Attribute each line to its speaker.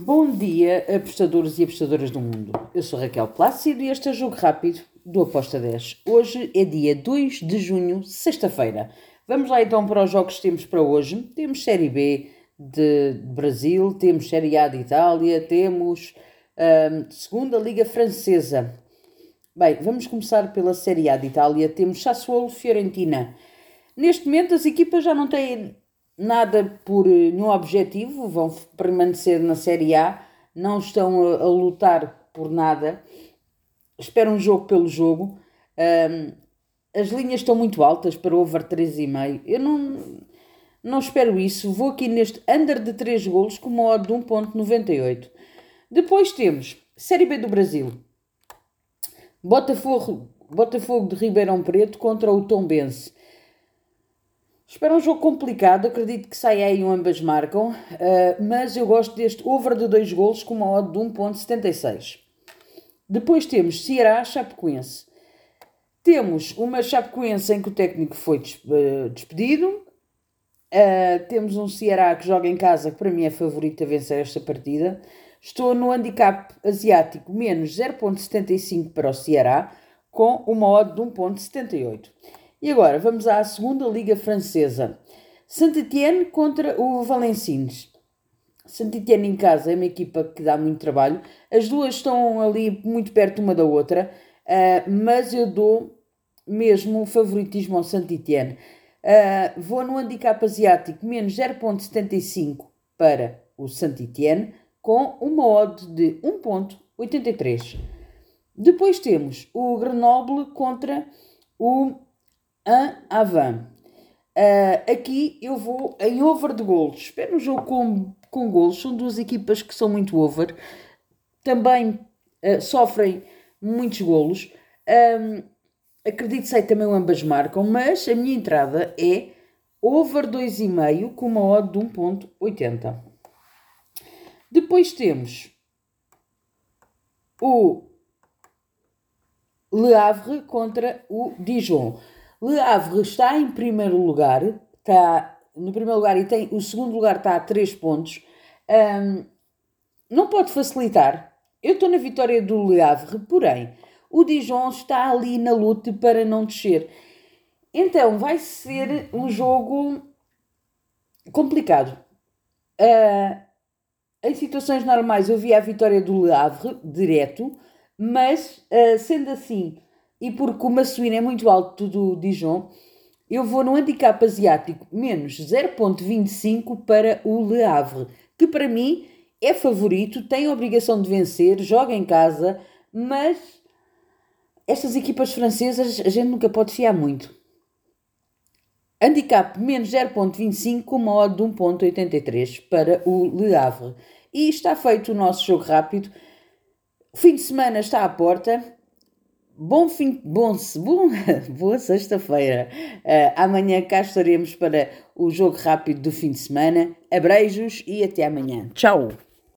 Speaker 1: Bom dia, apostadores e apostadoras do mundo. Eu sou Raquel Plácido e este é o Jogo Rápido do Aposta 10. Hoje é dia 2 de junho, sexta-feira. Vamos lá então para os jogos que temos para hoje. Temos Série B de Brasil, temos Série A de Itália, temos um, Segunda Liga Francesa. Bem, vamos começar pela Série A de Itália. Temos Sassuolo Fiorentina. Neste momento as equipas já não têm nada por eh, nenhum objetivo, vão permanecer na Série A, não estão a, a lutar por nada, esperam um jogo pelo jogo. Um, as linhas estão muito altas para over 3,5. Eu não, não espero isso. Vou aqui neste under de 3 golos com uma odd de 1.98. Depois temos Série B do Brasil. Botafogo, Botafogo de Ribeirão Preto contra o Tombense. Espero um jogo complicado, acredito que saia aí um ambas marcam, uh, mas eu gosto deste over de 2 golos com uma odd de 1.76. Depois temos Ceará-Chapecoense. Temos uma Chapecoense em que o técnico foi uh, despedido. Uh, temos um Ceará que joga em casa, que para mim é favorito a vencer esta partida. Estou no handicap asiático menos 0.75 para o Ceará, com uma odd de 1.78. E agora vamos à segunda Liga Francesa. Saint-Étienne contra o Valenciennes. Saint-Étienne em casa é uma equipa que dá muito trabalho. As duas estão ali muito perto uma da outra, uh, mas eu dou mesmo o favoritismo ao Saint-Étienne. Uh, vou no handicap asiático menos 0.75 para o Saint-Étienne com uma odd de 1.83. Depois temos o Grenoble contra o a Avan. Uh, aqui eu vou em over de golos. Espero um jogo com, com golos. São duas equipas que são muito over. Também uh, sofrem muitos golos. Um, acredito que também ambas marcam, mas a minha entrada é over 2,5 com uma odd de 1.80. Depois temos o Le Havre contra o Dijon. Le Havre está em primeiro lugar, está no primeiro lugar e tem o segundo lugar está a 3 pontos. Um, não pode facilitar. Eu estou na vitória do Le Havre, porém, o Dijon está ali na luta para não descer. Então vai ser um jogo complicado. Uh, em situações normais eu vi a vitória do Le Havre direto, mas uh, sendo assim e porque o Massuíno é muito alto do Dijon, eu vou no handicap asiático menos 0.25 para o Le Havre, que para mim é favorito, tem a obrigação de vencer, joga em casa, mas estas equipas francesas a gente nunca pode fiar muito. Handicap menos 0.25 com uma odd de 1.83 para o Le Havre. E está feito o nosso jogo rápido. O fim de semana está à porta Bom fim, bom, bom boa sexta-feira. Uh, amanhã cá estaremos para o jogo rápido do fim de semana. Abreijos e até amanhã. Tchau!